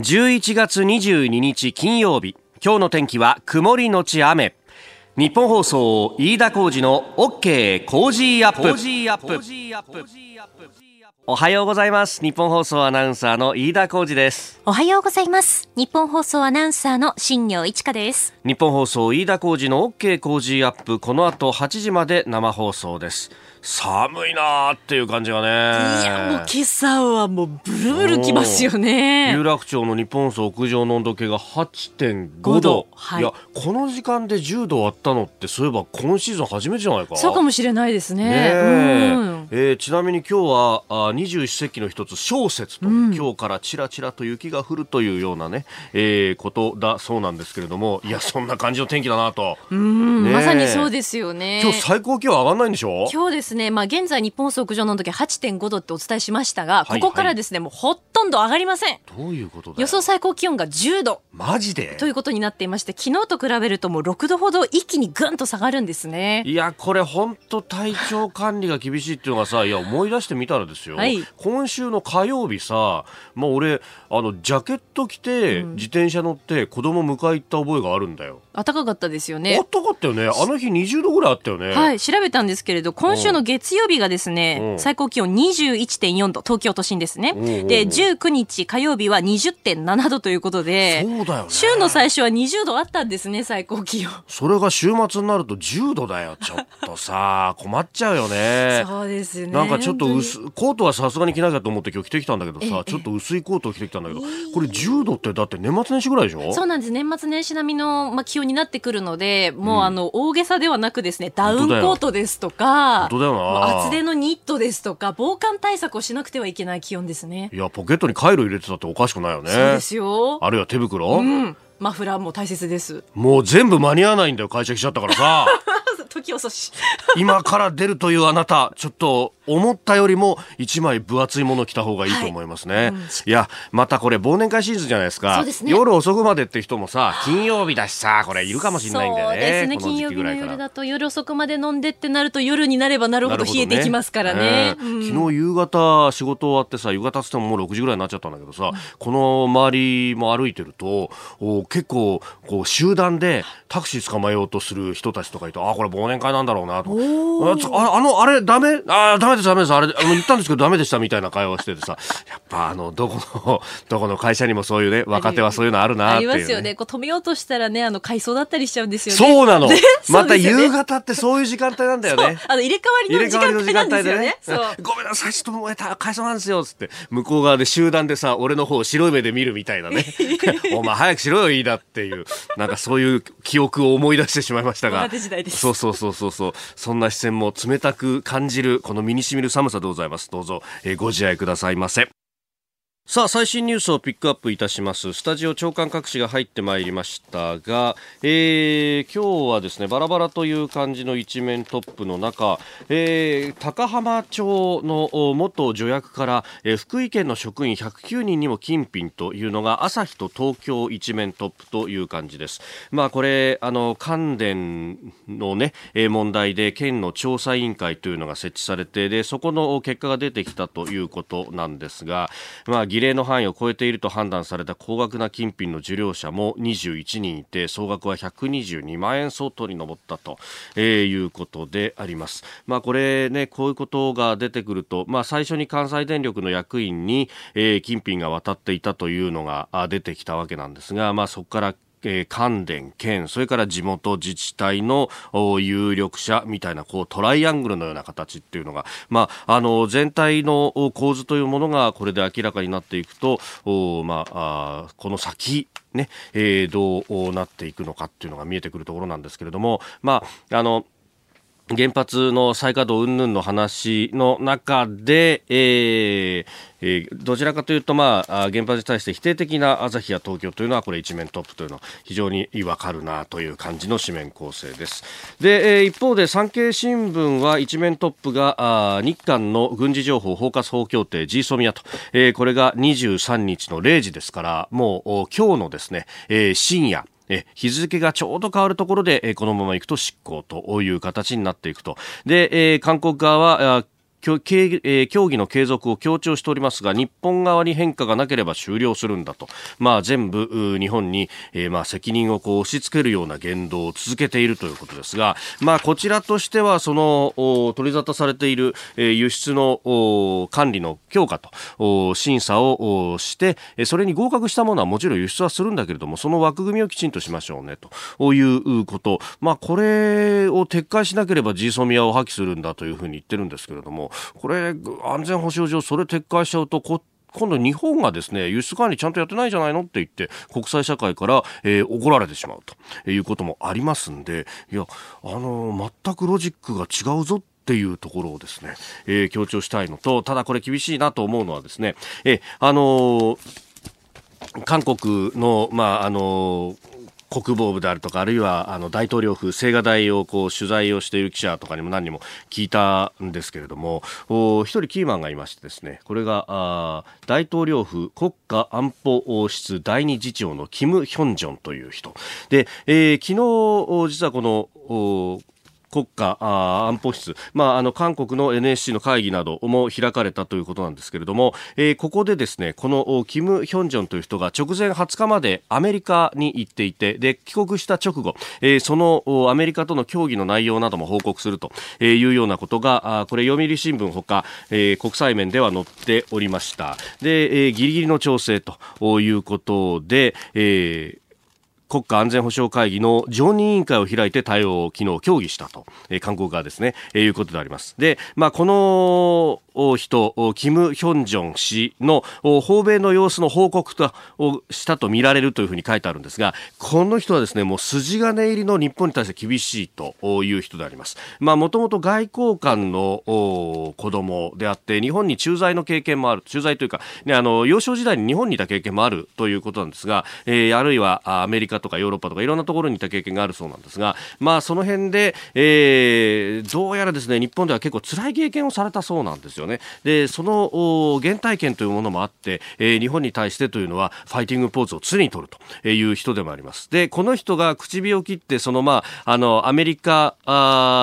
11月22日金曜日。今日の天気は曇りのち雨。ニッポン放送飯田浩二の OK Cozy up。おはようございます。ニッポン放送アナウンサーの飯田浩二です。おはようございます。ニッポン放送アナウンサーの新行市佳です。ニッポン放送飯田浩二の OK Cozy up。この後8時まで生放送です寒いなーっていう感じがね。いやもう今朝はもうブルブルきますよね。有楽町の日本放送屋上の温度計が8.5度、はい、いやこの時間で10度あったのってそういえば今シーズン初めてじゃないかそうかもしれないですね。ね、うん。えー、ちなみに今日はあ二十四節気の一つ小雪と、うん、今日からちらちらと雪が降るというようなね、えー、ことだそうなんですけれどもいやそんな感じの天気だなと。うん、まさにそうですよね。今日最高気温上がらないんでしょ？今日ですねまあ現在日本屋上の時8.5度ってお伝えしましたが、ここからですね、もうほとんど上がりません。どういうこと予想最高気温が10度マジで？ということになっていまして昨日と比べるともう6度ほど一気にぐんと下がるんですね。いやこれ本当体調管理が厳しいっていうのがさ いや思い出してみたらですよ、はい、今週の火曜日さ、まあ、俺あのジャケット着て、自転車乗って子供迎え行った覚えがあるんだよ。暖かかったですよね暖かかったよねあの日20度ぐらいあったよねはい調べたんですけれど今週の月曜日がですね、最高気温21.4度東京都心ですね。で19日火曜日は20.7度ということでそうだよ、ね、週の最初は20度あったんですね最高気温。それが週末になると10度だよちょっとさ。困っちゃうよね。そうですねなんかちょっと薄コートはさすがに着なきゃと思って今日着てきたんだけどさちょっと薄いコートを着てきたんだけどこれ10度ってだって年末年始ぐらいでしょ？そうなんです。年末年始並みの、まあ、気温になってくるのでもう、あの大げさではなくですねダウンコートですとか本当だよ。な厚手のニットですとか防寒対策をしなくてはいけない気温ですね。いやポケットにカイロ入れてたっておかしくないよね。そうですよ。あるいは手袋、うん。マフラーも大切です。もう全部間に合わないんだよ会社来ちゃったからさ 時遅し。今から出るというあなたちょっと思ったよりも一枚分厚いもの着た方がいいと思いますね、はい。うん、いやまたこれ忘年会シーズンじゃないですか、ね、夜遅くまでって人もさ金曜日だしさこれいるかもしれないんだよね。そうですね。金曜日の夜だと夜遅くまで飲んでってなると夜になればなるほど冷えてきますからね、ね。うん、昨日夕方仕事終わってさ夕方っつってももう6時ぐらいになっちゃったんだけどさ、うん、この周りも歩いてるとお結構こう集団でタクシー捕まえようとする人たちとかいてあこれ忘年会なんだろうなと。ああのあれダメ？あダメですダメです。あれあの言ったんですけどダメでしたみたいな会話をしててさ。やっぱあのどこの どこの会社にもそういうね若手はそういうのあるなっていう、ね、ありますよね。こう止めようとしたらねあの改装だったりしちゃうんですよね。そうなの、ね、また夕方ってそういう時間帯なんだよね。あの入れ替わりの時間帯なんですよね。ごめんなさいちょっともう改装なんですよつって。向こう側で集団でさ俺の方を白い目で見るみたいなね。お前早くしろよいいだっていう。なんかそういう記憶を思い出してしまいましたが。そうそうそうそうそう。そんな視線も冷たく感じるこの身にしみる寒さでございます。どうぞ、えー、ご自愛くださいませ。さあ最新ニュースをピックアップいたします。スタジオ長官各紙が入ってまいりましたが、えー、今日はですねバラバラという感じの一面トップの中、えー、高浜町の元助役から、えー、福井県の職員109人にも金品というのが朝日と東京一面トップという感じです。まあこれあの関電のね問題で県の調査委員会というのが設置されてでそこの結果が出てきたということなんですがまあ儀礼の範囲を超えていると判断された高額な金品の受領者も21人いて総額は122万円相当に上ったと、えー、いうことであります。まあ、これねこういうことが出てくると、まあ、最初に関西電力の役員に、えー、金品が渡っていたというのが出てきたわけなんですが、まあ、そこからえー、関電、県、それから地元自治体の有力者みたいなこうトライアングルのような形っていうのが、まあ、あの全体の構図というものがこれで明らかになっていくと、まあ、あこの先ね、えー、どうなっていくのかっていうのが見えてくるところなんですけれども、まあ、あの原発の再稼働云々の話の中で、えーえー、どちらかというと、まあ、原発に対して否定的な朝日や東京というのはこれ一面トップというのは非常にわかるなという感じの紙面構成です。で、えー、一方で産経新聞は一面トップがあ日韓の軍事情報包括法協定 GSOMIA と、え、これが23日の0時ですからもう今日のですね、えー、深夜え日付がちょうど変わるところで、えこのまま行くと執行という形になっていくと。で、え、韓国側は協議の継続を強調しておりますが日本側に変化がなければ終了するんだと、まあ、全部日本に、えー、まあ責任をこう押し付けるような言動を続けているということですが、まあ、こちらとしてはその取り沙汰されている、輸出の管理の強化と審査をしてそれに合格したものはもちろん輸出はするんだけれどもその枠組みをきちんとしましょうねということ、まあ、これを撤回しなければ G ソミアを破棄するんだというふうに言ってるんですけれどもこれ安全保障上それ撤回しちゃうとこ今度日本がですね輸出管理ちゃんとやってないじゃないのって言って国際社会から、えー、怒られてしまうということもありますんでいやあの全くロジックが違うぞっていうところをですね、えー、強調したいのとただこれ厳しいなと思うのはですねえあのー韓国の、まあ、あの国防部であるとか、あるいはあの大統領府、青瓦台をこう取材をしている記者とかにも何人も聞いたんですけれども、一人キーマンがいましてですね、これがあ大統領府国家安保室第二次長のキム・ヒョンジョンという人。で、えー、昨日、実はこの、国家安保室、まあ、あの韓国の NSC の会議なども開かれたということなんですけれども、えー、ここでですねこのキム・ヒョンジョンという人が直前20日までアメリカに行っていてで帰国した直後、えー、そのアメリカとの協議の内容なども報告するというようなことがこれ読売新聞ほか、えー、国際面では載っておりました。で、えー、ギリギリの調整ということで、えー国家安全保障会議の常任委員会を開いて対応を昨日協議したと、えー、韓国側ですね、えー、いうことであります。で、まあ、この人、キム・ヒョンジョン氏の訪米の様子の報告とをしたと見られるというふうに書いてあるんですが、この人はですね、もう筋金入りの日本に対して厳しいという人であります。まあ、もともと外交官の子供であって、日本に駐在の経験もある、駐在というか、ね、あの、幼少時代に日本にいた経験もあるということなんですが、えー、あるいはアメリカとかヨーロッパとかいろんなところにいた経験があるそうなんですが、まあ、その辺で、えー、どうやらですね、日本では結構辛い経験をされたそうなんですよ。よね。で、その原体験というものもあって、えー、日本に対してというのはファイティングポーズを常に取るという人でもあります。で、この人が口火を切って、そのまあ、あの、アメリカ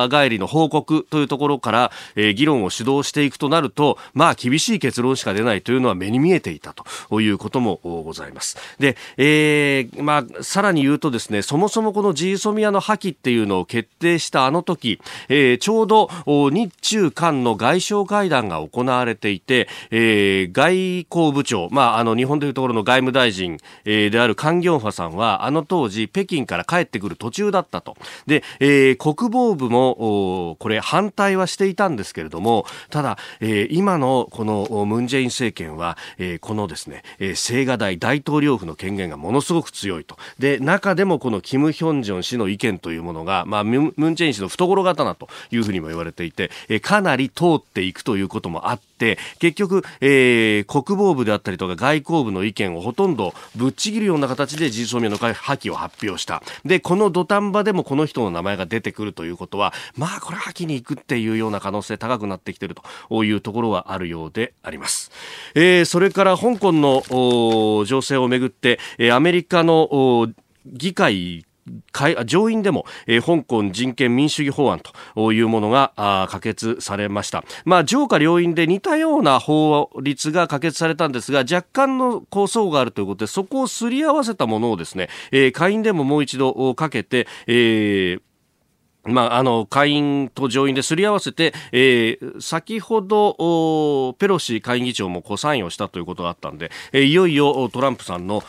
帰りの報告というところから、えー、議論を主導していくとなると、まあ、厳しい結論しか出ないというのは目に見えていたということもございます。で、えー、まあ、さらに言うとですね、そもそもこのジーソミアの破棄っていうのを決定したあの時、えー、ちょうど日中韓の外相会談がが行われていて、えー、外交部長、まあ、あの日本というところの外務大臣、えー、であるカン・ギョンファさんはあの当時北京から帰ってくる途中だったと。で、えー、国防部もこれ反対はしていたんですけれどもただ、えー、今のこのムン・ジェイン政権は、えー、このですね、えー、青瓦台大統領府の権限がものすごく強いと。で中でもこのキム・ヒョンジョン氏の意見というものが、まあ、ムン・ジェイン氏の懐刀というふうにも言われていて、えー、かなり通っていくということこともあって、結局、えー、国防部であったりとか外交部の意見をほとんどぶっちぎるような形で事実上の破棄を発表した。で、この土壇場でもこの人の名前が出てくるということは、まあ、これ破棄に行くっていうような可能性高くなってきているというところはあるようであります。えー、それから香港の情勢をめぐって、アメリカの議会上院でも、えー、香港人権民主主義法案というものが可決されました。まあ、上下両院で似たような法律が可決されたんですが、若干の構想があるということで、そこをすり合わせたものをですね、えー、下院でももう一度かけて、えーまあ、あの、下院と上院ですり合わせて、えー、先ほど、ペロシ下院議長もこうサインをしたということがあったんで、えー、いよいよトランプさんの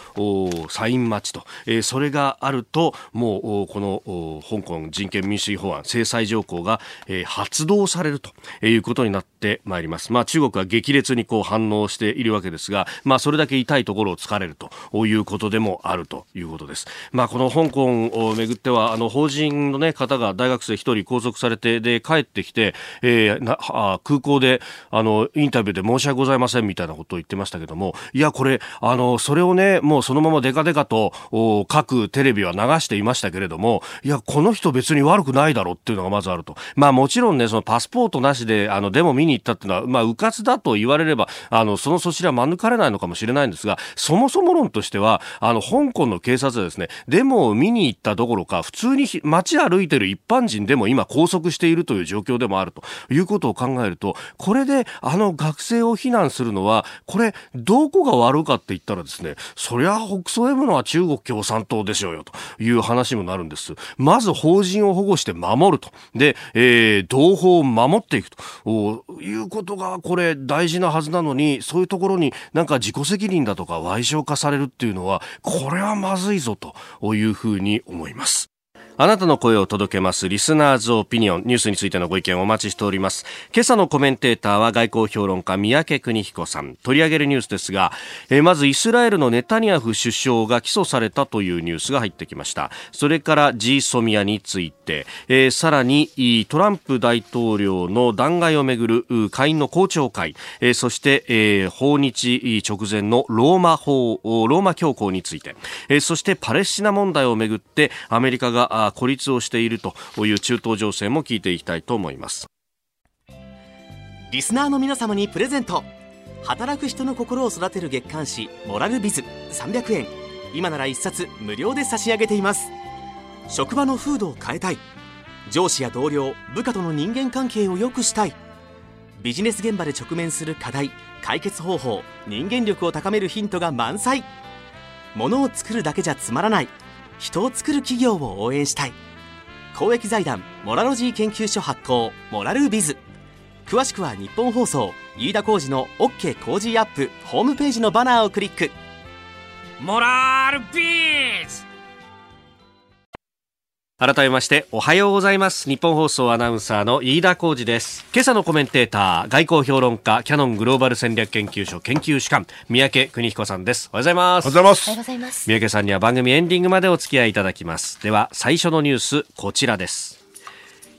サイン待ちと、えー、それがあると、もう、この香港人権民主法案、制裁条項が、えー、発動されるということになってまいります。まあ、中国は激烈にこう反応しているわけですが、まあ、それだけ痛いところを突かれるということでもあるということです。まあ、この香港をめぐっては、あの、法人のね、方が大学生1人拘束されてで帰ってきて、えー、なあ空港であのインタビューで申し訳ございませんみたいなことを言ってましたけどもいやこれあのそれをねもうそのままデカデカと各テレビは流していましたけれどもいやこの人別に悪くないだろうっていうのがまずあるとまあもちろんねそのパスポートなしであのデモ見にに行ったっていうのは、まあ、迂闊だと言われれば、あの、そのそちら免れないのかもしれないんですが、そもそも論としては、あの、香港の警察はですね、デモを見に行ったどころか、普通に街歩いてる一般人でも今拘束しているという状況でもあるということを考えると、これであの学生を非難するのは、これ、どこが悪かって言ったらですね、そりゃ北総 M のは中国共産党でしょうよという話もなるんです。まず法人を保護して守ると。で、えー、同胞を守っていくということが、これ大事なはずなのに、そういうところになんか自己責任だとか賠償化されるっていうのは、これはまずいぞというふうに思います。あなたの声を届けますリスナーズオピニオンニュースについてのご意見をお待ちしております。今朝のコメンテーターは外交評論家三宅邦彦さん。取り上げるニュースですが、えー、まずイスラエルのネタニヤフ首相が起訴されたというニュースが入ってきました。それからジーソミアについて、えー、さらにトランプ大統領の弾劾をめぐる下院の公聴会、えー、そして、えー、訪日直前のローマ法ローマ教皇について、えー、そしてパレスチナ問題をめぐってアメリカが孤立をしているという中東情勢も聞いていきたいと思います。リスナーの皆様にプレゼント。働く人の心を育てる月刊誌「モラルビズ」300円今なら1冊無料で差し上げています。職場の風土を変えたい。上司や同僚部下との人間関係を良くしたい。ビジネス現場で直面する課題解決方法人間力を高めるヒントが満載。ものを作るだけじゃつまらない。人を作る企業を応援したい。公益財団モラロジー研究所発行モラルビズ。詳しくは日本放送飯田浩司の OK 工事アップホームページのバナーをクリック。モラルビズ!改めましておはようございます。日本放送アナウンサーの飯田浩二です。今朝のコメンテーター外交評論家キャノングローバル戦略研究所研究主幹三宅邦彦さんです。おはようございます。おはようございます。三宅さんには番組エンディングまでお付き合いいただきます。では最初のニュースこちらです。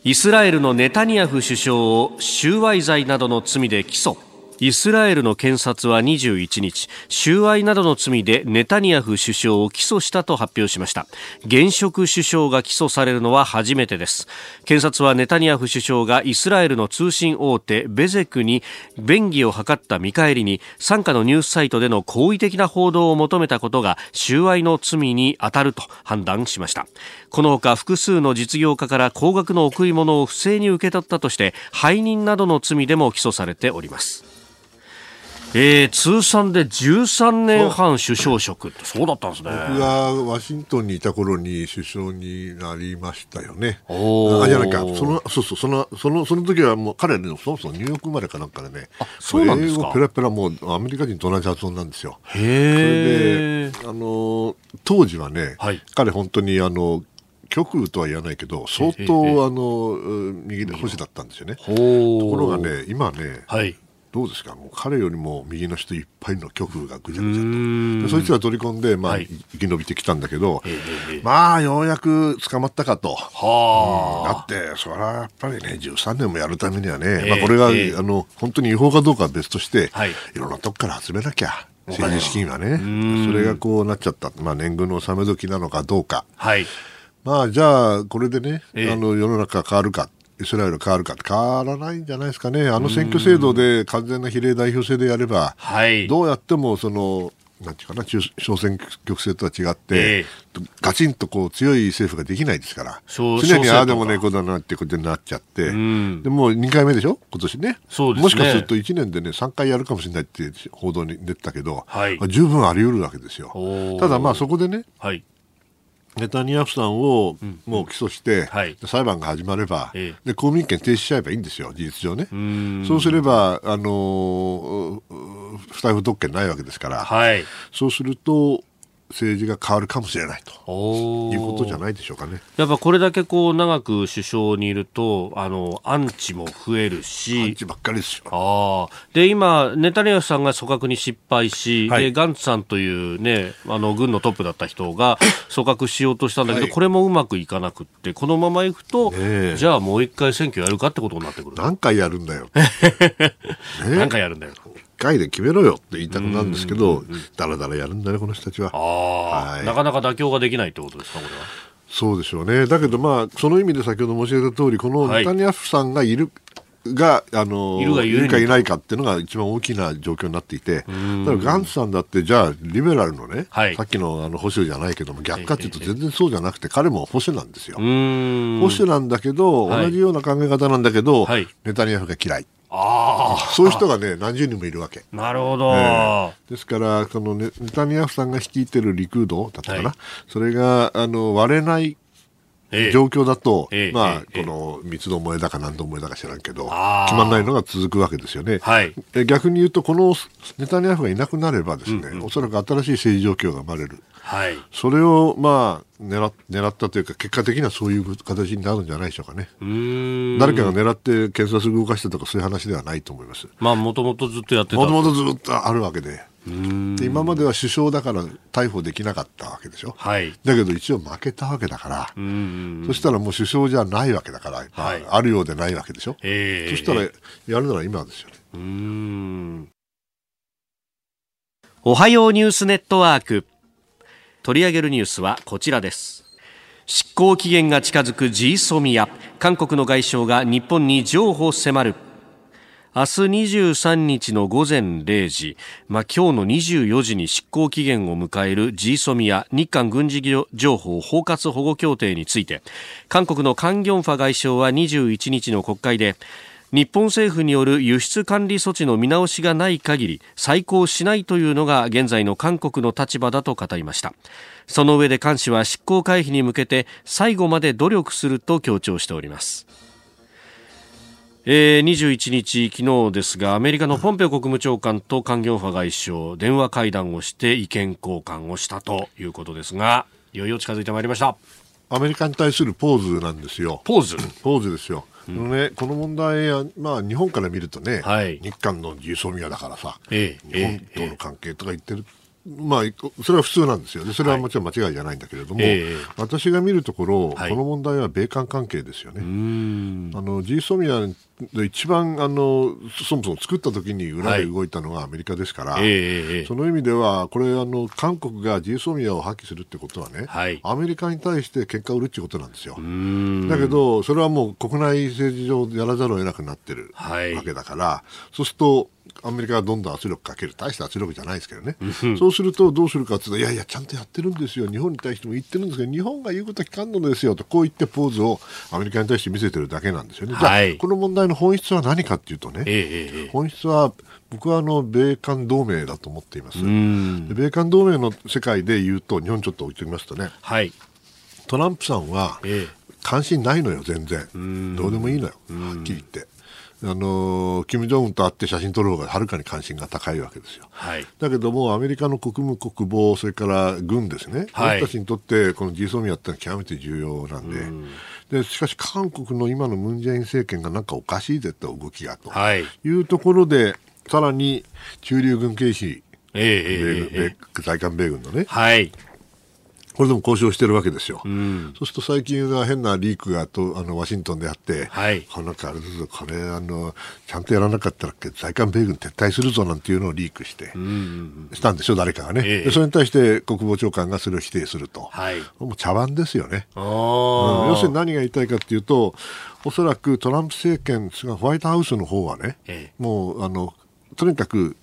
イスラエルのネタニヤフ首相を収賄罪などの罪で起訴イスラエルの検察は21日収賄などの罪でネタニヤフ首相を起訴したと発表しました。現職首相が起訴されるのは初めてです。検察はネタニヤフ首相がイスラエルの通信大手ベゼクに便宜を図った見返りに傘下のニュースサイトでの好意的な報道を求めたことが収賄の罪に当たると判断しました。このほか複数の実業家から高額の贈り物を不正に受け取ったとして背任などの罪でも起訴されております。えー、通算で13年半首相職。そうだったんですね。僕がワシントンにいた頃に首相になりましたよね。あじゃないか。そのそうそう。そのそのその時はもう彼ねそもそもニューヨーク生まれかなんかでね。そうなんですか。英語ペラペラもうアメリカ人と同じ発音なんですよ。へえあの当時はね、はい、彼本当にあの極右とは言わないけど相当あの右で保守だったんですよね。ところがね今ね、はい、どうですか？もう彼よりも右の人いっぱいの極右がぐちゃぐちゃと。そいつが取り込んで、まあ、はい、生き延びてきたんだけど、まあようやく捕まったかと、はあ、だってそれはやっぱりね13年もやるためにはね、まあ、これが、あの本当に違法かどうかは別として、はい、いろんなとこから集めなきゃ。政治資金はね、それがこうなっちゃった、まあ、年貢の納め時なのかどうか、はい、まあ、じゃあ、これでね、あの世の中変わるかイスラエル変わるか変わらないんじゃないですかね、あの選挙制度で完全な比例代表制でやれば、はい、どうやってもそのなんていうかな、小選挙区制とは違って、えー、ガチンとこう強い政府ができないですから、常にああでもね、こうだなってことになっちゃって、でも2回目でしょ、今年ね。ね、もしかすると1年でね、3回やるかもしれないって報道に出てたけど、はい、十分あり得るわけですよ。ただまあそこでね、はいネタニヤフさんをもう起訴して、はい、裁判が始まれば、ええ、で公民権停止しちゃえばいいんですよ、事実上ね。そうすれば、あの不逮捕特権ないわけですから、はい、そうすると、政治が変わるかもしれないということじゃないでしょうかね。やっぱこれだけこう長く首相にいると、あの、アンチも増えるし。アンチばっかりですよ。ああ。で、今、ネタニヤフさんが組閣に失敗し、はい、で、ガンツさんというね、あの、軍のトップだった人が 組閣しようとしたんだけど、はい、これもうまくいかなくって、このままいくと、ね、じゃあもう一回選挙やるかってことになってくる。何回やるんだよ。ね、何回やるんだよ。回で決めろよって言いたくなるんですけど、だらだらやるんだね、この人たちは。はい、なかなか妥協ができないってことですか、これは。そうでしょうね。だけど、まあ、その意味で先ほど申し上げた通り、このネタニヤフさんがいる、が、あの、いるいるかいないかっていうのが一番大きな状況になっていて、だからガンツさんだって、じゃあ、リベラルのね、はい、さっきのあの保守じゃないけども、逆かっていうと全然そうじゃなくて、彼も保守なんですよ。保守なんだけど、同じような考え方なんだけど、はい、ネタニヤフが嫌い。あそういう人がね、何十人もいるわけ。なるほど。えー、ですから、そのネタニヤフさんが率いてるリクードだったかな、はい、それがあの割れない状況だと、えー、まあ、えー、この三つどもえだか何度もえだか知らんけど、決まらないのが続くわけですよね。はい、逆に言うと、このネタニヤフがいなくなればですね、うおそらく新しい政治状況が生まれる。はい、それを、まあ、狙狙ったというか、結果的にはそういう形になるんじゃないでしょうかね。誰かが狙って検察動かしたとか、そういう話ではないと思います。まあ、もともとずっとやってた。もともとずっとあるわけで。で今までは首相だから逮捕できなかったわけでしょ、はい、だけど一応負けたわけだから。そしたらもう首相じゃないわけだから、はい。まあ、あるようでないわけでしょ、えー、そしたらやるなら今ですよね。うん。おはようニュースネットワーク。取り上げるニュースはこちらです。執行期限が近づく G ソミア。韓国の外相が日本に譲歩迫る明日23日の午前0時、まあ、今日の24時に執行期限を迎える GSOMIA 日韓軍事情報包括保護協定について韓国のカン・ギョンファ外相は21日の国会で日本政府による輸出管理措置の見直しがない限り再考しないというのが現在の韓国の立場だと語りました。その上で菅氏は執行回避に向けて最後まで努力すると強調しております。えー、21日、昨日ですが、アメリカのポンペオ国務長官とカン・ギョンファ外相、電話会談をして意見交換をしたということですが、いよいよ近づいてまいりました。アメリカに対するポーズなんですよ。ポーズ？ポーズですよ。うん、ね、この問題は、まあ、日本から見るとね、はい、日韓の重層宮だからさ、ええ、日本との関係とか言ってるまあ、それは普通なんですよね、それはもちろん間違いじゃないんだけれども、はいえ。ー、私が見るところ、はい、この問題は米韓関係ですよね。あの G ソミアで一番あのそもそも作った時に裏で動いたのはアメリカですから、はいえー、その意味では、これあの、韓国が G ソミアを破棄するってことはね、アメリカに対して結果を売るってことなんですよ。だけど、それはもう国内政治上やらざるを得なくなってるわけだから、そうすると、アメリカがどんどん圧力かける、大した圧力じゃないですけどね、そうするとどうするかというと、いやいや、ちゃんとやってるんですよ、日本に対しても言ってるんですけど、日本が言うことは聞かんのですよと、こう言ってポーズをアメリカに対して見せてるだけなんですよね。じゃあ、この問題の本質は何かっていうとね、え本質は僕はあの米韓同盟だと思っています。米韓同盟の世界で言うと、日本ちょっと置いておきますとね、はい、トランプさんは関心ないのよ、全然。どうでもいいのよ、はっきり言って。あの金正恩と会って写真撮る方がはるかに関心が高いわけですよ、はい、だけどもアメリカの国務国防それから軍ですね、はい、私たちにとってこの g ソミアってのは極めて重要なんで、ん。でしかし韓国の今のムン・ジェイン政権がなんかおかしいぜって動きがと。い。うところで、さらに駐留軍警視、えー、えー、在韓米軍のね、はい、これでも交渉してるわけですよ。うん、そうすると最近は変なリークがとあのワシントンであって、はい、このあれですこれあの、ちゃんとやらなかったら在韓米軍撤退するぞなんていうのをリークして、したんでしょ、誰かがね、ええ、それに対して国防長官がそれを否定すると、はい、もう茶番ですよね、うん、要するに何が言いたいかというと、おそらくトランプ政権、ホワイトハウスの方はね、え、もうあのとにかく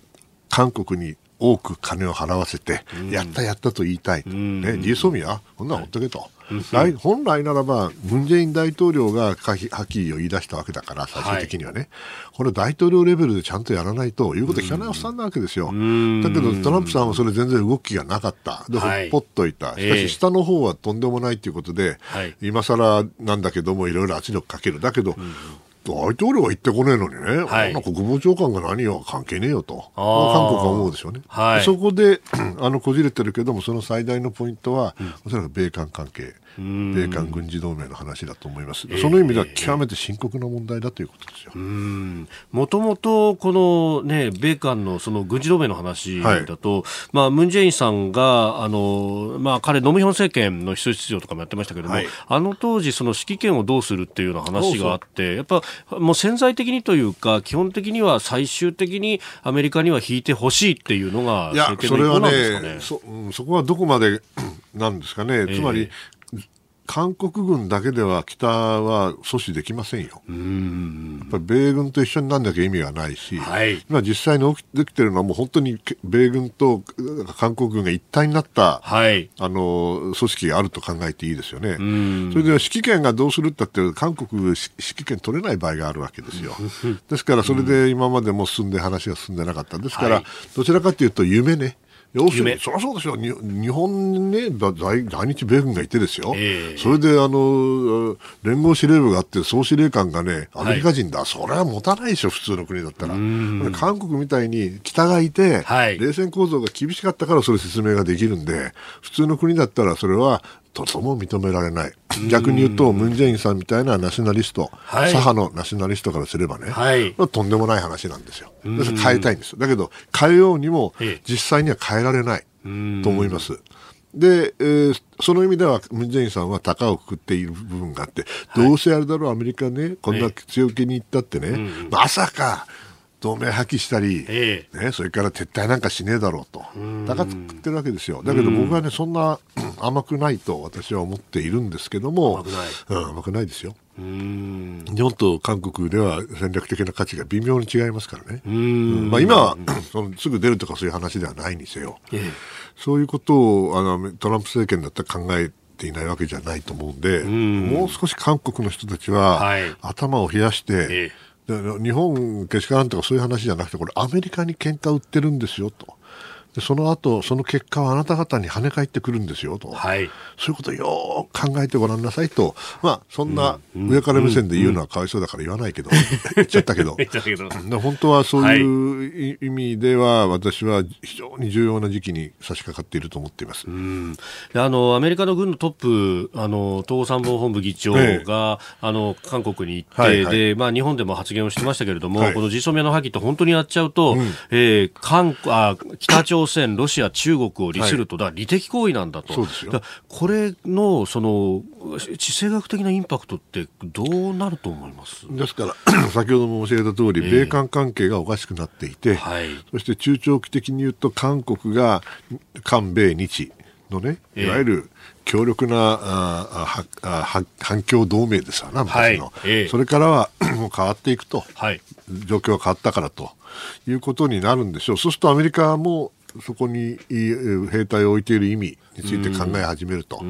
韓国に多く金を払わせて、やったやったと言いたい、ね、ジーソミア、こんなんほっとけと。来本来ならば、ムン・ジェイン大統領が破棄を言い出したわけだから、最終的にはね、はい、これ、大統領レベルでちゃんとやらないと、いうこと聞かないおっさんなわけですよ。だけど、トランプさんはそれ全然動きがなかった、で、ほっぽっといた、しかし、下の方はとんでもないということで、はい、今更なんだけども、いろいろ圧力かける、だけど、大統領は言ってこねえのにね、はい、国防長官が何よ、関係ねえよと、韓国は思うでしょうね。はい、そこで、あの、こじれてるけども、その最大のポイントは、うん、おそらく米韓関係。米韓軍事同盟の話だと思います、その意味では極めて深刻な問題だということですよ。もともとこの、ね、米韓のその軍事同盟の話だと、はい、まあ、ムン・ジェインさんがあの、まあ、彼、ノムヒョン政権の秘書室長とかもやってましたけれども、はい、あの当時、その指揮権をどうするっていうような話があって、やっぱもう潜在的にというか、基本的には最終的にアメリカには引いてほしいっていうのが。それはねそ、そこはどこまでなんですかね、つまり、韓国軍だけでは北は阻止できませんよ。やっぱり米軍と一緒になんなきゃ意味がないし、はい、今実際に起きてきてるのはもう本当に米軍と韓国軍が一体になった、はい、あの組織があると考えていいですよね。それで指揮権がどうするったって韓国指揮権取れない場合があるわけですよ。ですからそれで今までも進んで話が進んでなかった。ですから、どちらかというと夢ね。要するに、そりゃそうですよ、日本にね、在在日米軍がいてですよ、えー、それであの連合司令部があって、総司令官がね、アメリカ人だ、はい、それは持たないでしょ、普通の国だったら。韓国みたいに北がいて、はい、冷戦構造が厳しかったから、それ説明ができるんで、普通の国だったら、それはとても認められない。逆に言うと、ムン・ジェインさんみたいなナショナリスト、はい、左派のナショナリストからすればね、はい、とんでもない話なんですよ。変えたいんです。だけど、変えようにも、実際には変えられない。と思います。で、えー、その意味では、ムン・ジェインさんは高をくくっている部分があって、どうせあれだろう、アメリカね、こんな強気に言ったってね、まさか、同盟破棄したり、ええ、ね、それから撤退なんかしねえだろうと、高くってるわけですよ。だけど僕はね、そんな 甘くないと私は思っているんですけども、甘くない,、うん、甘くないですよ。日本と韓国では戦略的な価値が微妙に違いますからね。まあ、今は そのすぐ出るとかそういう話ではないにせよ、ええ、そういうことをあのトランプ政権だったら考えていないわけじゃないと思うんで、もう少し韓国の人たちは、頭を冷やして、え日本けしからんとかそういう話じゃなくてこれアメリカに喧嘩売ってるんですよと。でその後その結果はあなた方に跳ね返ってくるんですよと、はい、そういうことをよく考えてごらんなさいと、まあ、そんな上から目線で言うのはかわいそうだから言わないけど、言っちゃったけど。本当はそういう意味では、私は非常に重要な時期に差し掛かっていると思っています。あのアメリカの軍のトップあの統合参謀本部議長が、ええ、あの韓国に行って、はいはい、でまあ、日本でも発言をしてましたけれども、はい、この実装ミャの破棄って本当にやっちゃうと、うん、えー、韓あ北朝朝鮮、ロシア、中国を利すると、だ。利的行為なんだと、そうですよ。これのその地政学的なインパクトってどうなると思います？ですから 先ほども申し上げた通り、えー、米韓関係がおかしくなっていて、はい、そして中長期的に言うと韓国が韓米日のねいわゆる強力な、ああ反共同盟ですわな、昔の、はい。えー、それからは もう変わっていくと、はい、状況が変わったからということになるんでしょう。そうするとアメリカもそこに兵隊を置いている意味について考え始めると、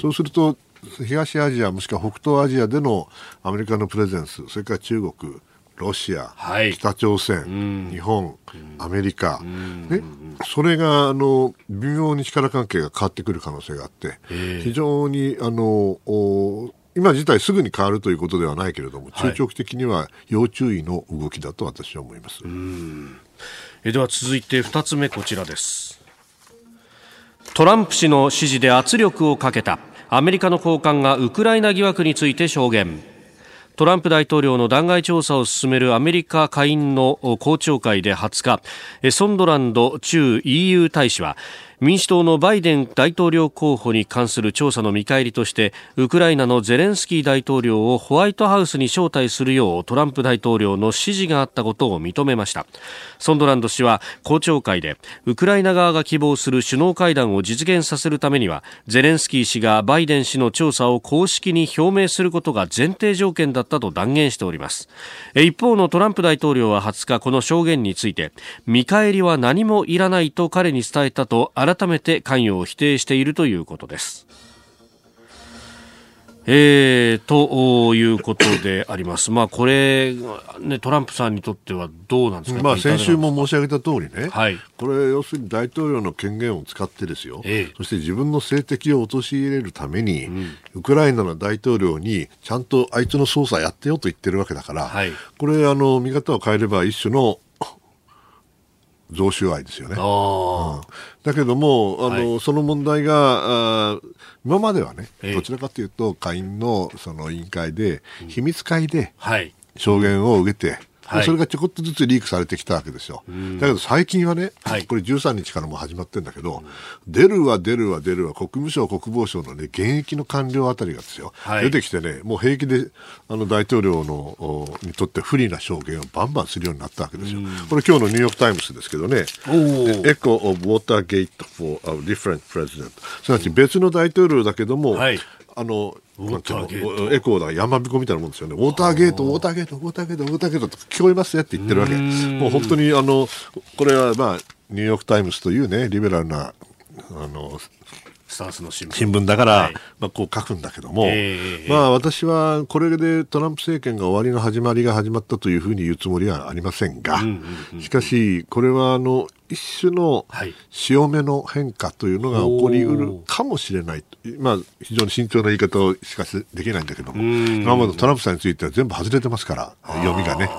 そうすると東アジアもしくは北東アジアでのアメリカのプレゼンスそれから中国ロシア、はい、北朝鮮、日本、アメリカ、ね、それがあの微妙に力関係が変わってくる可能性があって、非常にあの今自体すぐに変わるということではないけれども、中長期的には要注意の動きだと私は思います。えでは続いて2つ目こちらです。トランプ氏の支持で圧力をかけたアメリカの高官がウクライナ疑惑について証言。トランプ大統領の弾劾調査を進めるアメリカ下院の公聴会で20日ソンドランド駐 EU 大使は民主党のバイデン大統領候補に関する調査の見返りとしてウクライナのゼレンスキー大統領をホワイトハウスに招待するようトランプ大統領の指示があったことを認めました。ソンドランド氏は公聴会でウクライナ側が希望する首脳会談を実現させるためにはゼレンスキー氏がバイデン氏の調査を公式に表明することが前提条件だったと断言しております。一方のトランプ大統領は20日この証言について見返りは何もいらないと彼に伝えたと改めて関与を否定しているということです。えー、ということであります。まあ、これ、ね、トランプさんにとってはどうなんですか、まあ、先週も申し上げた通りね、はい、これ、要するに大統領の権限を使ってですよ、えー、そして自分の政敵を陥れるために、うん、ウクライナの大統領にちゃんとあいつの捜査やってよと言ってるわけだから、はい、これ、あの、見方を変えれば一種の贈収賄ですよね。うん、だけども、あの、はい、その問題が、あ今まではね、どちらかというと、下院のその委員会で、秘密会で証言を受けて、はい、それがちょこっとずつリークされてきたわけですよ。だけど最近はね、はい、これ13日からも始まってるんだけど、出るわ出るわ出るわ国務省国防省のね、現役の官僚あたりがですよ、はい、出てきてね、もう平気であの大統領のにとって不利な証言をバンバンするようになったわけですよ。これ今日のニューヨークタイムズですけどね、Echo of Watergate for a different president。すなわち別の大統領だけども、あのエコーだ山彦みたいなもんですよね。ウォーターゲート、ウォーターゲート、ウォーターゲート、ウォーターゲートって聞こえますよって言ってるわけ。もう本当にあの、これはまあ、ニューヨークタイムズというね、リベラルな、あの、スタンスの新聞。新聞だから、はい、まあ、こう書くんだけども、えー、まあ、私はこれでトランプ政権が終わりの始まりが始まったというふうに言うつもりはありませんが、しかし、これはあの一種の潮目の変化というのが起こりうるかもしれない、まあ、非常に慎重な言い方をしかしできないんだけども、今までトランプさんについては全部外れてますから、読みがね。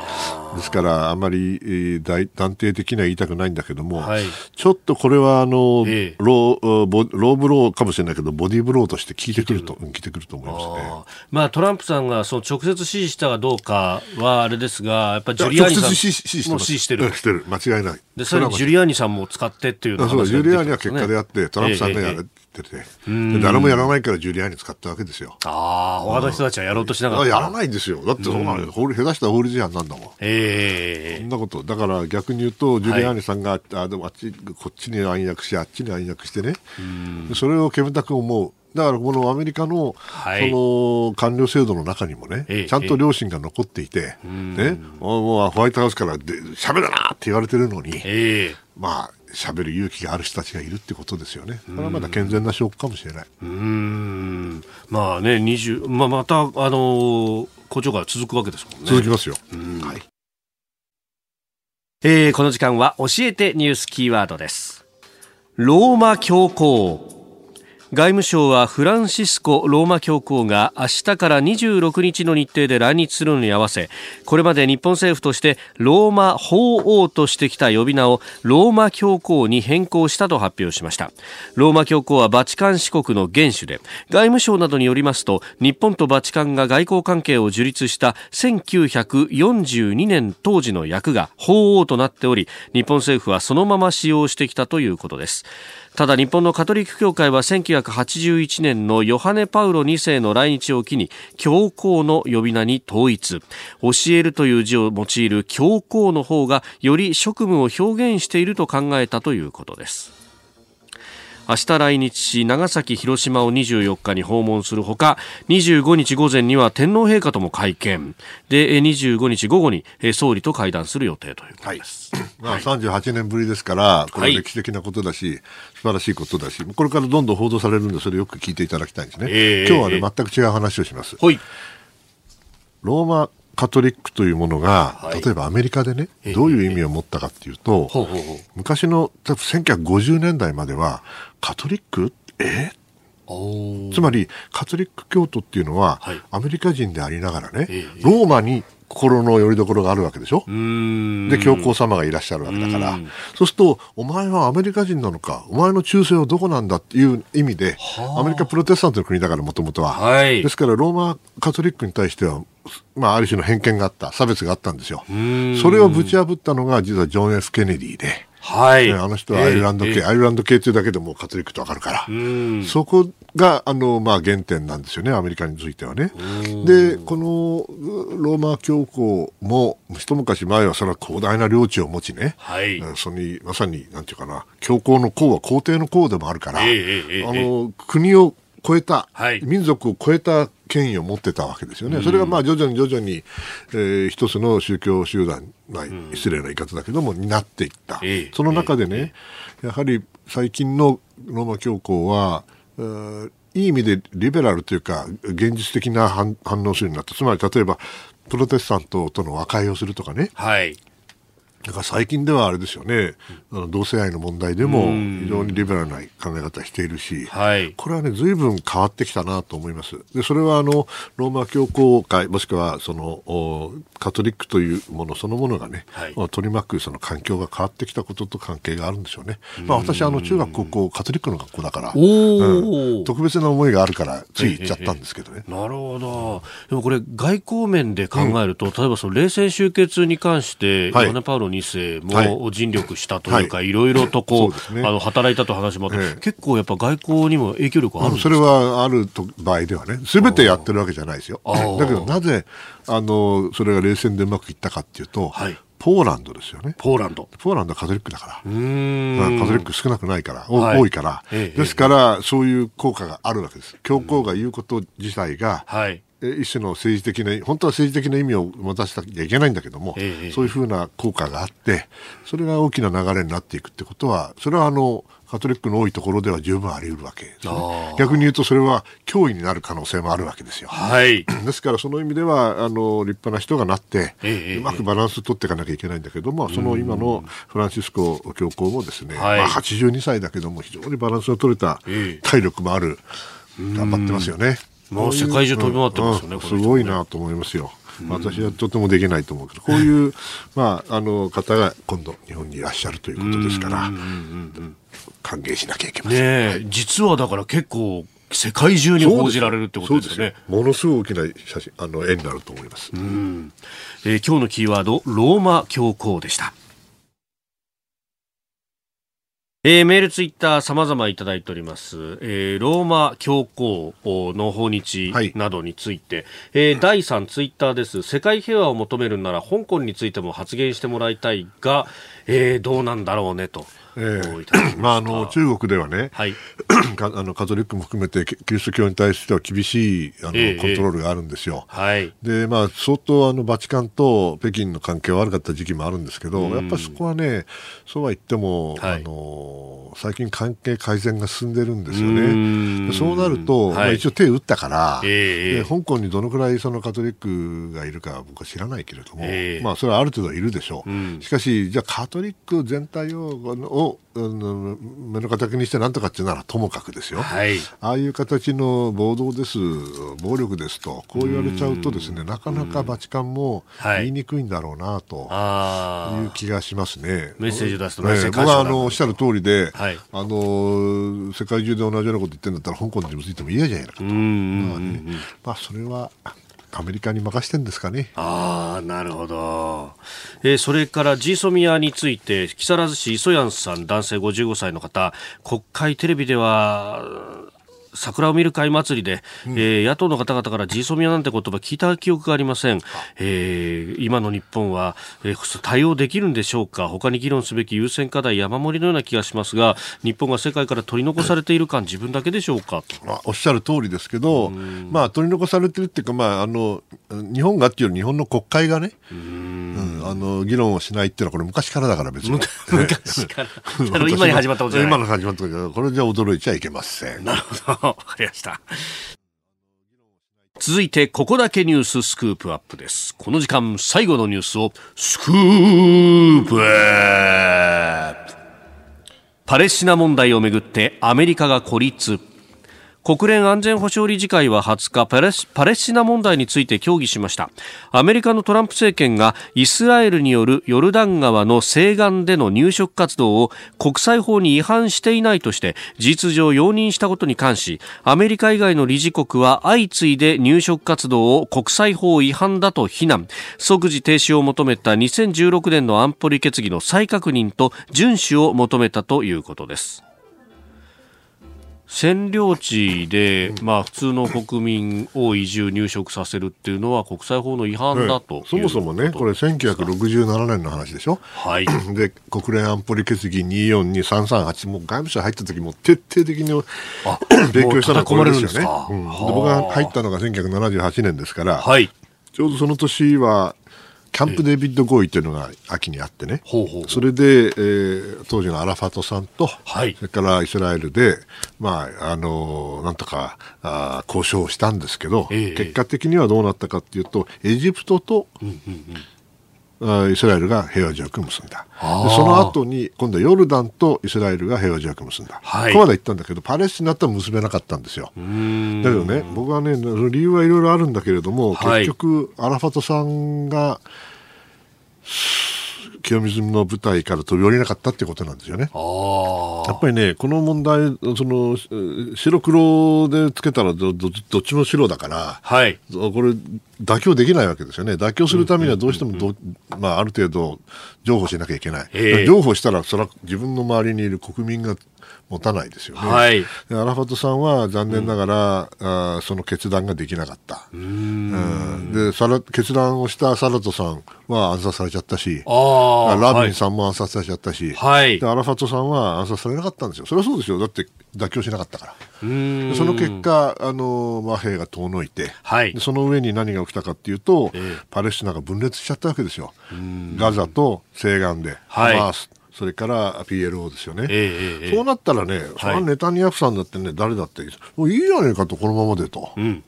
ですから、あまり、えー、断定的には言いたくないんだけども、はい、ちょっとこれはあの、えー、ローボローブローかもしれないけど、ボディーブローとして効いてくると、効いてくると思いますね。まあ、トランプさんがその直接支持したかどうかはあれですが、やっぱりジュリアーニさんも支持してる。してる。間違いない。で、さらにジュリアーニさんも使ってっていうのそう、ジュリアーニは結果であって、トランプさんがやる。ってて、誰もやらないからジュリアーニ使ったわけですよ。ああ、他の人たちはやろうとしなかった。やらないんですよ。だってそんな、法律、下手した法律違反なんだもん。ええー。そんなこと。だから逆に言うと、ジュリアーニさんが、はい、あ、でもあっち、こっちに暗躍し、あっちに暗躍してね、それを煙たく思う。だからこのアメリカの,、その官僚制度の中にもね、ちゃんと良心が残っていて、ね、もうホワイトハウスからしゃべるなって言われてるのに、まあ、しゃべる勇気がある人たちがいるってことですよね。これはまだ健全な証拠かもしれない。うんまあね、20まあ、また、あのー、校長が続くわけですもんね。続きますよ。はい。えー、この時間は教えてニュースキーワードです。ローマ教皇外務省はフランシスコ・ローマ教皇が明日から26日の日程で来日するのに合わせこれまで日本政府としてローマ法王としてきた呼び名をローマ教皇に変更したと発表しました。ローマ教皇はバチカン市国の元首で外務省などによりますと日本とバチカンが外交関係を樹立した1942年当時の役が法王となっており日本政府はそのまま使用してきたということです。ただ日本のカトリック教会は1981年のヨハネ・パウロ2世の来日を機に教皇の呼び名に統一。教えるという字を用いる教皇の方がより職務を表現していると考えたということです。明日来日し長崎、広島を24日に訪問するほか25日午前には天皇陛下とも会見。で25日午後に総理と会談する予定ということです、はい、まあ、38年ぶりですからこれ歴史的なことだし、はい、素晴らしいことだしこれからどんどん報道されるんでそれよく聞いていただきたいんですね、えー、今日はね全く違う話をします、はい、ローマカトリックというものが、はい、例えばアメリカでね、どういう意味を持ったかっていうと、昔の1950年代までは、カトリック？え？つまり、カトリック教徒っていうのは、はい、アメリカ人でありながらね、ローマに心の拠り所があるわけでしょ？で、教皇様がいらっしゃるわけだから、そうすると、お前はアメリカ人なのか、お前の忠誠はどこなんだっていう意味で、アメリカプロテスタントの国だから、もともとは、はい。ですから、ローマカトリックに対しては、まあ、ある種の偏見があった、差別があったんですよ。それをぶち破ったのが、実はジョン・ F・ ケネディで。はい、あの人はアイルランド系、えー、アイルランド系というだけでもカトリックとわかるから、そこがあの、まあ、原点なんですよね、アメリカについてはね。で、このローマ教皇も、一昔前はそれは広大な領地を持ちね、はい、そにまさに、なんていうかな、教皇の皇は皇帝の皇でもあるから、えー、あの国を超えた、はい、民族を超えた権威を持ってたわけですよね。それがまあ徐々に徐々に、えー、一つの宗教集団、まあ、失礼な言い方だけども、になっていった。その中でね、やはり最近のローマ教皇は、いい意味でリベラルというか、現実的な反応するようになった。つまり、例えば、プロテスタントとの和解をするとかね。はい。だから最近ではあれですよね、あの同性愛の問題でも非常にリベラルな考え方しているし、はい、これはね、随分変わってきたなと思います。で、それはあの、ローマ教皇会、もしくはその、カトリックというものそのものがね、はい、まあ、取り巻くその環境が変わってきたことと関係があるんでしょうね。まあ私、あの、中学高校カトリックの学校だから、うん、特別な思いがあるから、つい行っちゃったんですけどね。なるほど。でもこれ、外交面で考えると、うん、例えばその冷戦終結に関して、ヨハネ・パウロ2世も尽力したというか、はい、いろいろとこう、ね、あの働いたと話もあって、ええ、結構やっぱ外交にも影響力あるんですか、それはあると場合ではね、すべてやってるわけじゃないですよ。だけどなぜあのそれが冷戦でうまくいったかっていうと、はい、ポーランドですよね。ポーランド。ポーランドはカトリックだから。まあ、カトリック少なくないから、はい、多いから、ええ、ですから、そういう効果があるわけです。教皇が言うこと自体が、はい、一種の政治的な、本当は政治的な意味を持たせなきゃいけないんだけども、え、そういうふうな効果があって、それが大きな流れになっていくってことは、それはあの、カトリックの多いところでは十分あり得るわけですね。逆に言うとそれは脅威になる可能性もあるわけですよ。はい。ですからその意味では、あの、立派な人がなって、えうまくバランス取っていかなきゃいけないんだけども、その今のフランシスコ教皇もですね、はい、まあ82歳だけども非常にバランスの取れた体力もある、頑張ってますよね。もう世界中飛び回ってますよね、うん、すごいなと思いますよ。私はとてもできないと思うけど、こういう、まあ、あの方が今度、日本にいらっしゃるということですから、歓迎しなきゃいけません。ね、はい、実はだから結構、世界中に報じられるってことですね。すものすごい大きな写真、あの、絵になると思います。うん。えー、今日のキーワード、ローマ教皇でした。えー、メール、ツイッター、様々いただいております。えー、ローマ教皇の訪日などについて、はい、えー、第3ツイッターです。世界平和を求めるなら、香港についても発言してもらいたいが、えー、どうなんだろうねと。えー、まあ、あの中国ではね、はい、あのカトリックも含めてキリスト教に対しては厳しいあの、えー、コントロールがあるんですよ。はい、でまあ、相当あのバチカンと北京の関係は悪かった時期もあるんですけど、やっぱりそこはねそうは言っても、はい、あの最近関係改善が進んでるんですよね。そうなると、はい、まあ、一応手を打ったから、えー、香港にどのくらいそのカトリックがいるか僕は知らないけれども、えー、まあ、それはある程度いるでしょう。しかしじゃあカトリック全体をを目の敵にしてなんとかっていうならともかくですよ、はい、ああいう形の暴動です、暴力ですと、こう言われちゃうとですね、なかなかバチカンも言いにくいんだろうなという気がしますね。メッセージ出すと、ね、僕はあのおっしゃる通りで、はい、あの世界中で同じようなこと言ってるんだったら香港にもついても嫌じゃないかと。まあね、まあそれはアメリカに任してんですかね。ああ、なるほど。えー、それからジーソミアについて、木更津市磯谷さん、男性55歳の方、国会テレビでは、桜を見る会祭りで、うん、えー、野党の方々からジーソミアなんて言葉聞いた記憶がありません、えー、今の日本は、えー、対応できるんでしょうか。他に議論すべき優先課題山盛りのような気がしますが日本が世界から取り残されている感自分だけでしょうか？おっしゃる通りですけど、まあ、取り残されてるっていうか、まあ、あの日本がっていうより日本の国会がね、うん、あの議論をしないっていうのはこれ昔からだから別に。昔から。今に始まったことじゃない。今の始まったことこれじゃ驚いちゃいけません。なるほどわかりました。続いて、ここだけニューススクープアップです。この時間、最後のニュースを、スクープアップパレスチナ問題をめぐってアメリカが孤立。国連安全保障理事会は20日パレスパレスチナ問題について協議しました。アメリカのトランプ政権がイスラエルによるヨルダン川の西岸での入植活動を国際法に違反していないとして事実上容認したことに関しアメリカ以外の理事国は相次いで入植活動を国際法違反だと非難。即時停止を求めた2016年の安保理決議の再確認と遵守を求めたということです。占領地で、まあ、普通の国民を移住、入植させるっていうのは国際法の違反だと、そもそもね、これ、1967年の話でしょ、はい、で国連安保理決議242338、もう外務省入った時も徹底的に 勉強したのはこれですよね。うん、僕が入ったのが1978年ですから、はい、ちょうどその年はキャンプ・デビッド合意というのが秋にあってね、それで、えー、当時のアラファトさんと、はい、それからイスラエルで、まあ、あのなんとかあ交渉をしたんですけど、えー、結果的にはどうなったかというと、エジプトと、うんうんうんイスラエルが平和条約を結んだ。その後に、今度はヨルダンとイスラエルが平和条約を結んだ。はい、ここまで言ったんだけど、パレスチナとは結べなかったんですよ。だけどね、僕はね、理由はいろいろあるんだけれども、結局、アラファトさんが、清水の舞台から飛び降りなかったってことなんですよね。やっぱりね、この問題、その白黒でつけたらどどっちも白だから、はい、これ、妥協できないわけですよね、妥協するためにはどうしてもど、まあ、ある程度、譲歩しなきゃいけない、えー、譲歩したら、それは自分の周りにいる国民が持たないですよね。はい、アラファトさんは残念ながら、うん、あその決断ができなかった。うんでサラ決断をしたサラトさんは暗殺されちゃったし、ラビンさんも暗殺されちゃったし、はい、でアラファトさんは暗殺されなかったんですよ。それはそうですよ。だって妥協しなかったから。その結果、あの和平が遠のいて、はい、その上に何が起きたかっていうと、えー、パレスチナが分裂しちゃったわけですよ。ガザと西岸で、はい、ハマースそれから PLO ですよね、えー、そうなったらね、そのネタニヤフさんだってね、誰だってもういいじゃねえかと、このままでと、ね、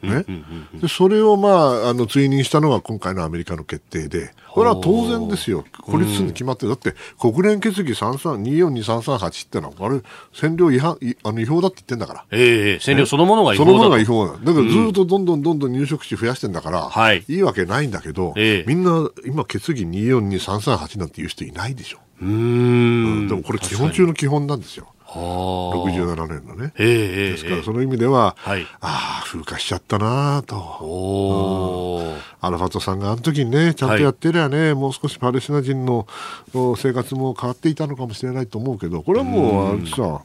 でそれを、まあ、あの追認したのが今回のアメリカの決定で、これは当然ですよ、孤立するに決まってる、だって国連決議2424338ってのは、あれ、占領違反あの違法だって言ってんだから、えー、占領そのものが違法だそのものが違法だ、だからずっとどんどんどんどん入植地増やしてんだから、うん、いいわけないんだけど、えー、みんな今、決議2424338なんていう人いないでしょ。うん、でもこれ基本中の基本なんですよ。67年のね、えー、ですからその意味では、はい、ああ風化しちゃったなと、アラファトさんがあの時にねちゃんとやってりゃね、はい、もう少しパレスチナ人の生活も変わっていたのかもしれないと思うけどこれはもうあさ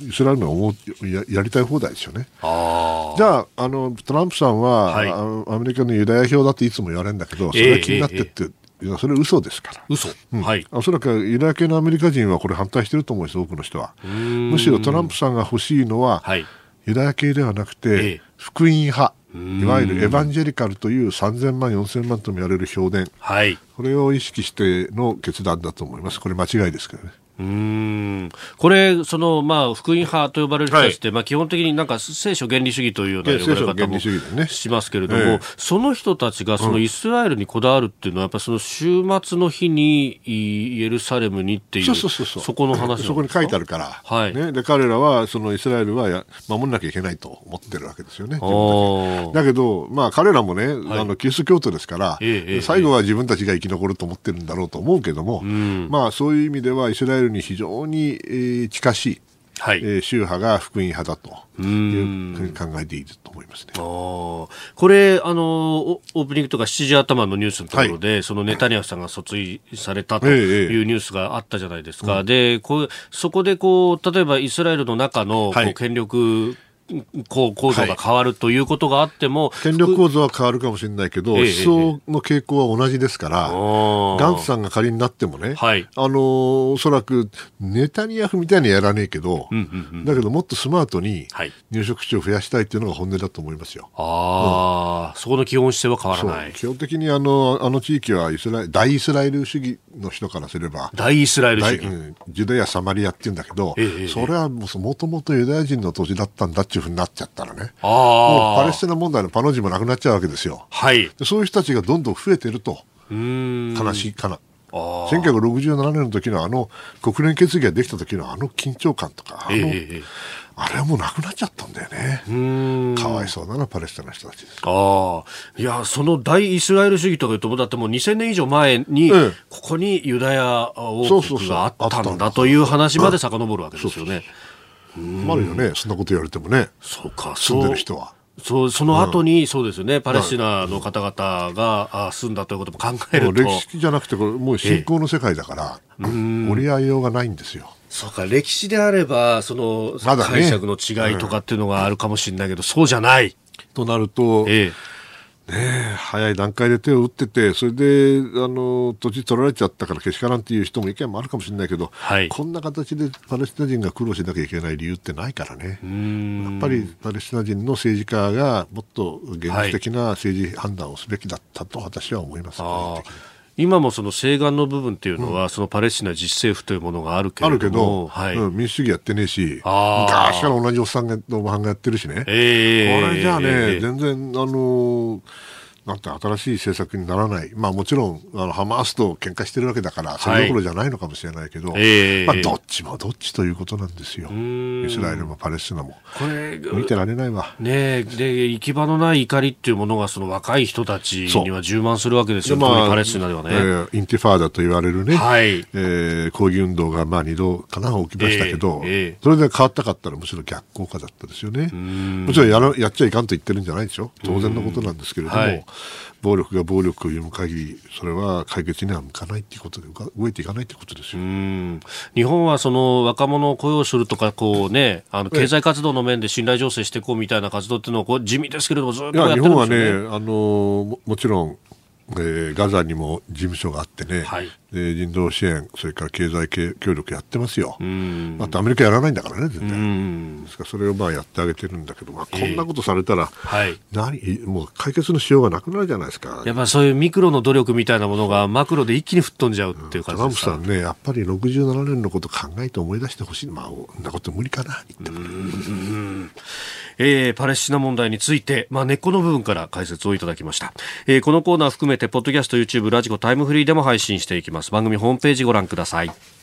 イスラエルの思うややりたい放題ですよね。じゃああのトランプさんは、はい、アメリカのユダヤ票だっていつも言われるんだけどそれが気になってって、えーえーいやそれ嘘ですから。嘘、うん、はい。おそらくユダヤ系のアメリカ人はこれ反対してると思うんです多くの人は。むしろトランプさんが欲しいのは、はい、ユダヤ系ではなくて、ええ、福音派。いわゆるエヴァンジェリカルという3000万、4000万とも言われる評伝、はい、これを意識しての決断だと思います、これ間違いですけどね。うん。これ、そのまあ、福音派と呼ばれる人たちって、はい、まあ、基本的になんか聖書原理主義というような呼ばれ方もしますけれども、ね、その人たちがそのイスラエルにこだわるっていうのは、やっぱりその週末の日にイエルサレムにっていう、そこの話そこに書いてあるから、はい。ね、で彼らはそのイスラエルはや守らなきゃいけないと思ってるわけですよね、だけど、まあ、彼らもね、はい、あのキリスト教徒ですから、ええ、最後は自分たちが生き残ると思ってるんだろうと思うけども、まあ、そういう意味ではイスラエルルに非常に、えー、近しい、はい。えー、宗派が福音派だという考えていると思いますね。これあのオープニングとか7時頭のニュースのところで、はい、そのネタニヤフさんが訴追されたというニュースがあったじゃないですか。ええでこうそこでこう例えばイスラエルの中のこう権力こう構造が変わるということがあっても、はい、権力構造は変わるかもしれないけど、思想の傾向は同じですから、ガンツさんが仮になってもね、はい、あのおそらくネタニヤフみたいにやらねえけど、うんうんうん、だけどもっとスマートに入植地を増やしたいっていうのが本音だと思いますよ。ああ、うん、そこの基本姿勢は変わらない。基本的にあのあの地域はイスラエ大イスラエル主義の人からすれば、大イスラエル主義、うん、ジュダヤ・サマリアって言うんだけど、ええ、それはもともとユダヤ人の土地だったんだっていうふうになっちゃったらね、もうパレスチナ問題のパの字もなくなっちゃうわけですよ。はい、そういう人たちがどんどん増えてると、悲しいかな。1967年の時のあの国連決議ができた時のあの緊張感とか、あの、えー、あれはもうなくなっちゃったんだよね。かわいそうなのパレスチナの人たちです。ああ。いや、その大イスラエル主義とかいうと、だってもう2000年以上前に、ここにユダヤ王国があったんだという話まで遡るわけですよね。困るよね、そんなこと言われてもね。そうか、住んでる人は。そうその後に、そうですよね、パレスチナの方々が、住んだということも考えると歴史じゃなくて、これもう信仰の世界だから、折り合いようがないんですよ。そうか、歴史であれば、その、解釈の違いとかっていうのがあるかもしれないけど、そうじゃない。となると、ええね早い段階で手を打ってて、それであの土地取られちゃったからけしからんっていう人も意見もあるかもしれないけど、はい、こんな形でパレスチナ人が苦労しなきゃいけない理由ってないからね、やっぱりパレスチナ人の政治家がもっと現実的な政治判断をすべきだったと私は思います、ね、今もその西岸の部分っていうのは、うん、そのパレスチナ自治政府というものがあるけれどあるけど、はい、うん、民主主義やってねえし、昔から同じおっさんが、おばはんがやってるしね、えー、これじゃあね、えー、全然、あのーなんて新しい政策にならない、まあ、もちろんあのハマースと喧嘩してるわけだから、それどころじゃないのかもしれないけど、はい、まあ、どっちもどっちということなんですよ、イスラエルもパレスチナも。これ見てられないわ。ねで行き場のない怒りっていうものがその若い人たちには充満するわけですよ、まあ、パレスチナではね、えー、インティファーダと言われるね、はい。えー、抗議運動がまあ2度かな起きましたけど、えー、それで変わったかっつったらむしろ逆効果だったですよね。もちろんやらやっちゃいかんと言ってるんじゃないでしょ。当然のことなんですけれども。はい暴力が暴力を呼ぶ限りそれは解決には向かないということで動いていかないということですよ。日本はその若者を雇用するとかこう、ね、あの経済活動の面で信頼醸成していこうみたいな活動っていうのはこう地味ですけれどもずっとやってるんですよね。日本はねあのももちろんえー、ガザにも事務所があってね、はい、で人道支援、それから経済協力やってますよ、あとアメリカやらないんだからね、全然。ですからそれをまあやってあげてるんだけど、まあ、こんなことされたら、えー、何もう解決のしようがなくなるじゃないですか。やっぱそういうミクロの努力みたいなものがマクロで一気に吹っ飛んじゃうっていう感じですか、トランプさんね、やっぱり67年のこと考えて思い出してほしい、まあ、そんなこと無理かな、言っても。えー、パレスチナ問題について、まあ、根っこの部分から解説をいただきました、えー、このコーナー含めてポッドキャスト YouTube ラジコタイムフリーでも配信していきます。番組ホームページご覧ください。